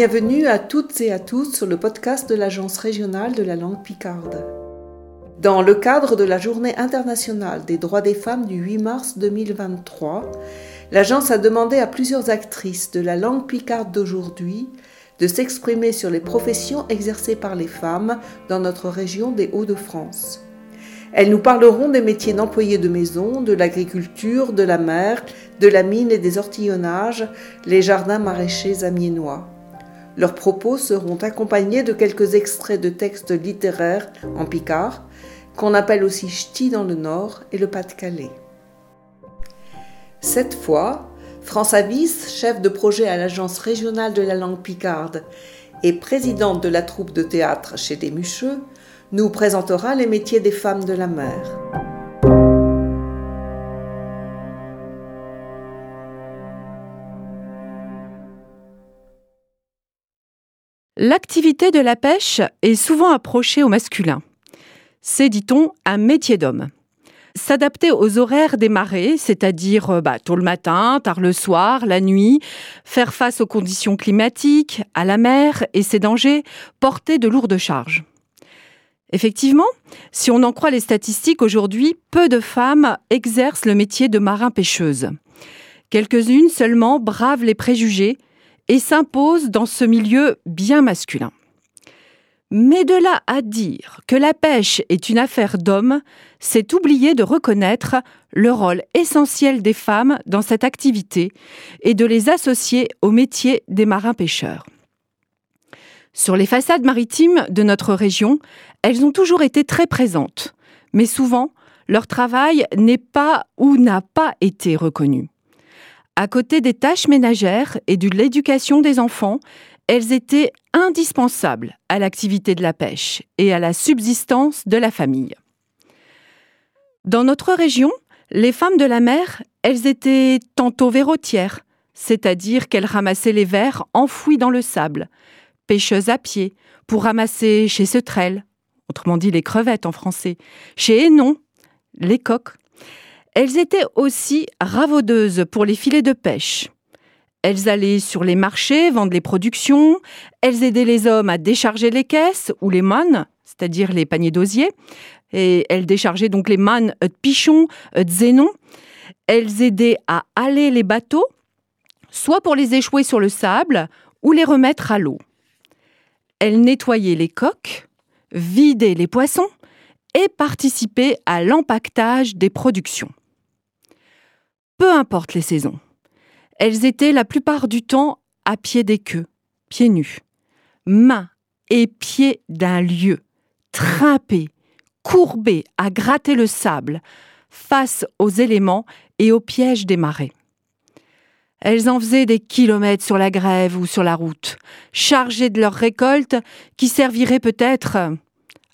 Bienvenue à toutes et à tous sur le podcast de l'Agence régionale de la langue picarde. Dans le cadre de la Journée internationale des droits des femmes du 8 mars 2023, l'agence a demandé à plusieurs actrices de la langue picarde d'aujourd'hui de s'exprimer sur les professions exercées par les femmes dans notre région des Hauts-de-France. Elles nous parleront des métiers d'employés de maison, de l'agriculture, de la mer, de la mine et des ortillonnages, les jardins maraîchers amiénois. Leurs propos seront accompagnés de quelques extraits de textes littéraires en picard, qu'on appelle aussi ch'ti dans le Nord et le Pas-de-Calais. Cette fois, France Avis, chef de projet à l'Agence régionale de la langue picarde et présidente de la troupe de théâtre chez Desmucheux, nous présentera les métiers des femmes de la mer. L'activité de la pêche est souvent approchée au masculin. C'est, dit-on, un métier d'homme. S'adapter aux horaires des marées, c'est-à-dire euh, bah, tôt le matin, tard le soir, la nuit, faire face aux conditions climatiques, à la mer et ses dangers, porter de lourdes charges. Effectivement, si on en croit les statistiques aujourd'hui, peu de femmes exercent le métier de marin-pêcheuse. Quelques-unes seulement bravent les préjugés et s'imposent dans ce milieu bien masculin. Mais de là à dire que la pêche est une affaire d'hommes, c'est oublier de reconnaître le rôle essentiel des femmes dans cette activité et de les associer au métier des marins-pêcheurs. Sur les façades maritimes de notre région, elles ont toujours été très présentes, mais souvent, leur travail n'est pas ou n'a pas été reconnu. À côté des tâches ménagères et de l'éducation des enfants, elles étaient indispensables à l'activité de la pêche et à la subsistance de la famille. Dans notre région, les femmes de la mer, elles étaient tantôt verrotières, c'est-à-dire qu'elles ramassaient les vers enfouis dans le sable, pêcheuses à pied, pour ramasser chez Setrel, autrement dit les crevettes en français, chez Hénon, les coques. Elles étaient aussi ravaudeuses pour les filets de pêche. Elles allaient sur les marchés vendre les productions, elles aidaient les hommes à décharger les caisses ou les mannes, c'est-à-dire les paniers d'osier, et elles déchargeaient donc les mannes de pichon, de zénon. Elles aidaient à haler les bateaux, soit pour les échouer sur le sable ou les remettre à l'eau. Elles nettoyaient les coques, vidaient les poissons et participaient à l'empaquetage des productions. Peu importe les saisons. Elles étaient la plupart du temps à pied des queues, pieds nus, mains et pieds d'un lieu, trempés, courbés à gratter le sable, face aux éléments et aux pièges des marées. Elles en faisaient des kilomètres sur la grève ou sur la route, chargées de leur récolte qui servirait peut-être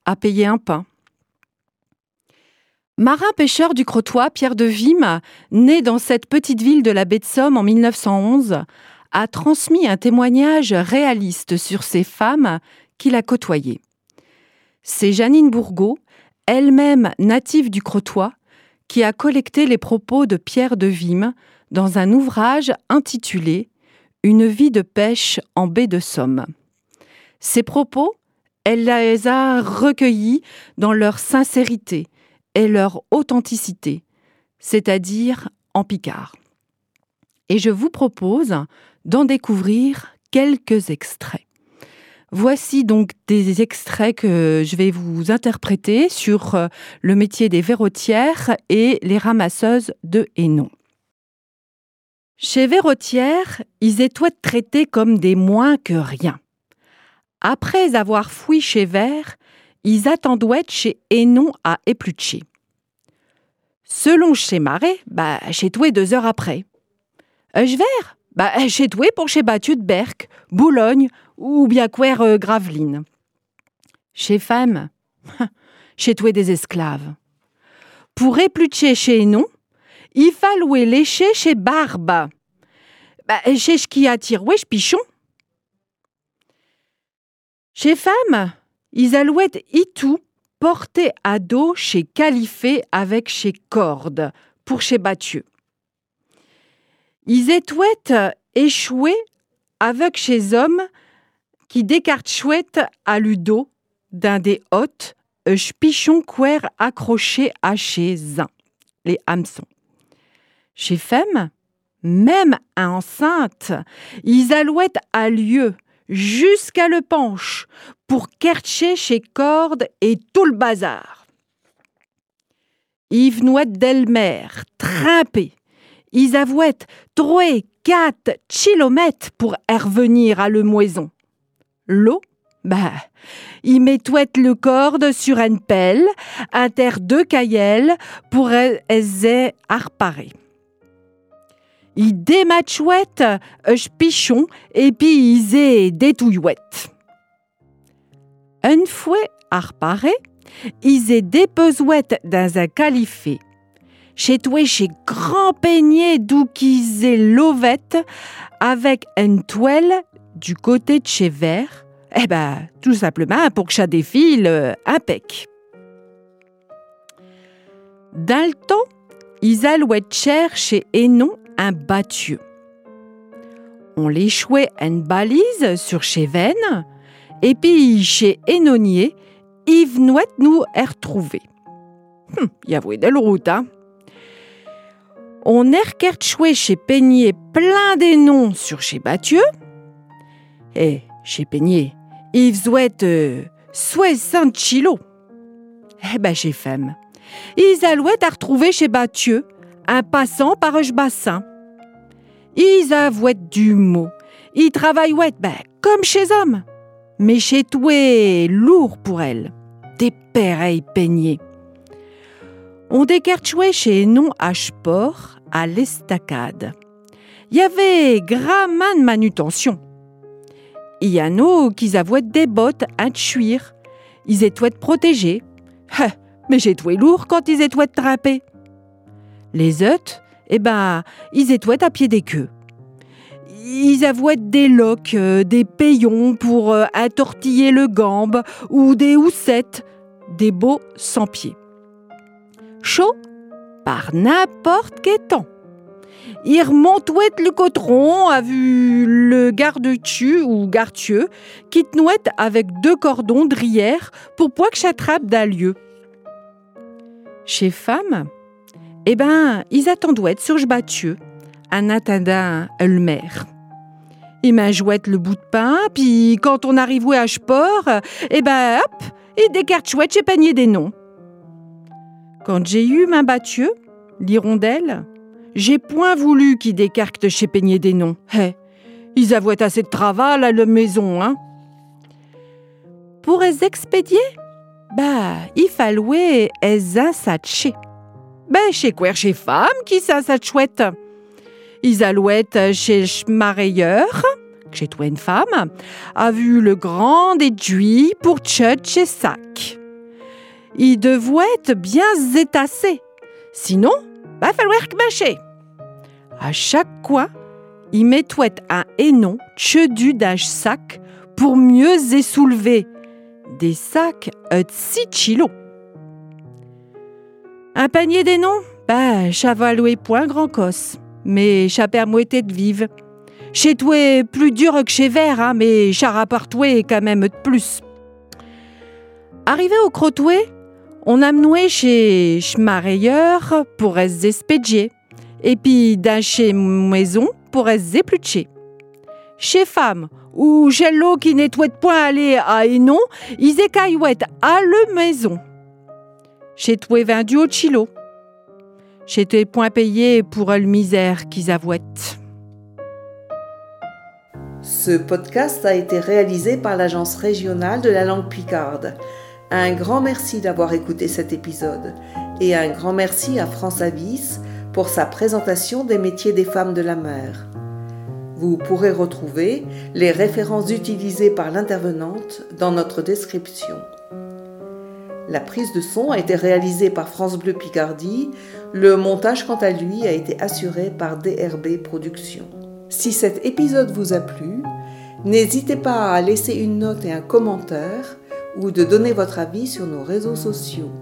à payer un pain. Marin-pêcheur du Crotoy, Pierre de Vime, né dans cette petite ville de la baie de Somme en 1911, a transmis un témoignage réaliste sur ces femmes qu'il a côtoyées. C'est Janine Bourgault, elle-même native du Crotoy, qui a collecté les propos de Pierre de Vime dans un ouvrage intitulé Une vie de pêche en baie de Somme. Ces propos, elle les a recueillis dans leur sincérité, et leur authenticité, c'est-à-dire en picard. Et je vous propose d'en découvrir quelques extraits. Voici donc des extraits que je vais vous interpréter sur euh, le métier des verrotières et les ramasseuses de Hénon. Chez Verrotières, ils étaient traités comme des moins que rien. Après avoir fouillé chez Vert, attendaient chez Hénon à Épluché. Selon chez Marais, bah, chez toi deux heures après. Je vers, bah, chez toi pour chez Battu de Berck, Boulogne ou bien quoi euh, Gravelines. Chez femme, chez toi des esclaves. Pour éplucher chez Hénon, il fallait lécher chez Barbe. Bah, chez qui attire pichon? Chez femme, ils alouettes tout porté à dos chez Califé avec chez Corde pour chez Bathieu. Ils étouettent échoués avec chez hommes qui décarte chouette à ludo d'un des hôtes, un pichon quer accroché à chez un, les hameçons. Chez femme, même enceinte, ils alouettent à lieu jusqu'à le penche pour kercher chez corde et tout le bazar. Yves Nouette d'Elmer, trimpé, ils avouettent trois, quatre kilomètres pour revenir à le moison. L'eau, bah, ils mettent le corde sur une pelle, inter deux caillelles pour aiser à reparer. Ils dématchouettent un pichon et puis ils des touillouettes. Une fois à reparer, ils aient des dans un califé. Chez toi, chez grand peigné d'où qu'ils aient l'ovette avec une toile du côté de chez vert. Eh ben, tout simplement pour que ça défile euh, un pec. Dans le temps, ils allouaient cher chez Hénon un battu. On l'échouait une balise sur chez Vennes, et puis chez Hénonier, Yves Nouette nous est retrouvé. Hum, y avait de la route, hein? On est choué chez Peigné plein des noms sur chez Bathieu. Et chez Peigné, Yves Zouette, euh, 60 kilos. Eh ben, chez Femme, ils alouette à retrouver chez Bathieu un passant par bassin. Ils avouent du mot. Ils travaillent ben, comme chez hommes. Mais chez toi, lourd pour elle. Des pareils peignés. On décarchouait chez non à sport à l'estacade. Il y avait gramin de manutention. Il y a nous qui avouaient des bottes à chuir. Ils étaient protégés. mais j'ai tout lourd quand ils étaient trapés. Les œufs, eh ben, ils étaient à pied des queues. Ils avouaient des loques, euh, des payons pour euh, attortiller le gambe ou des houssettes, des beaux sans pieds. Chaud par n'importe quel temps. Il remontait le cotron, a vu le garde-tu ou gartieux qui tenouette avec deux cordons de pour pas que j'attrape d'un lieu. Chez femme, eh ben, ils attendaient sur battu, en attendant le maire. Il m'a joué le bout de pain, puis quand on arrivait à Sport, eh ben, hop, il décarte chouette chez panier des noms. Quand j'ai eu ma battu, l'hirondelle, j'ai point voulu qu'il décarte chez Peigné des noms. Eh, ils avouaient assez de travail à la maison, hein. Pour les expédier, bah, il fallait les insatcher. Ben, chez quoi chez femme, qui ça, ça chouette? Ils alouette chez Schmareilleur, chez toi une femme, a vu le grand déduit pour tchut chez sac. Il devait être bien zétassé. Sinon, va falloir que mâcher. À chaque coin, il mettait un énon du d'un sac pour mieux soulever. Des sacs de 6 kilos. Un panier des noms? Bah, chavaloué point grand cos, mais chapermouetté de vive. Chez toi, plus dur que chez Vert, hein, mais charappartoué quand même de plus. Arrivé au crotoué, on a chez Schmareilleur pour être expédier, et puis d'un chez Maison pour épluché. Chez Femme, ou l'eau qui nettoie point aller à Hénon, ils écaillouettent à le maison. Chez toi vendu au chilo. Toi point payé pour le misère qu'ils avouettent. Ce podcast a été réalisé par l'Agence régionale de la langue picarde. Un grand merci d'avoir écouté cet épisode et un grand merci à France Avis pour sa présentation des métiers des femmes de la mer. Vous pourrez retrouver les références utilisées par l'intervenante dans notre description. La prise de son a été réalisée par France Bleu Picardie. Le montage, quant à lui, a été assuré par DRB Productions. Si cet épisode vous a plu, n'hésitez pas à laisser une note et un commentaire ou de donner votre avis sur nos réseaux sociaux.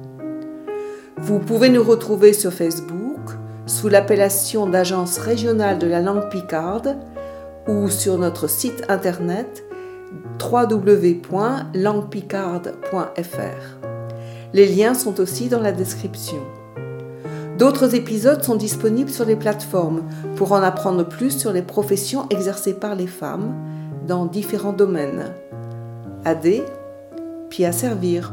Vous pouvez nous retrouver sur Facebook sous l'appellation d'Agence régionale de la langue picarde ou sur notre site internet www.languepicarde.fr. Les liens sont aussi dans la description. D'autres épisodes sont disponibles sur les plateformes pour en apprendre plus sur les professions exercées par les femmes dans différents domaines. AD, puis à servir.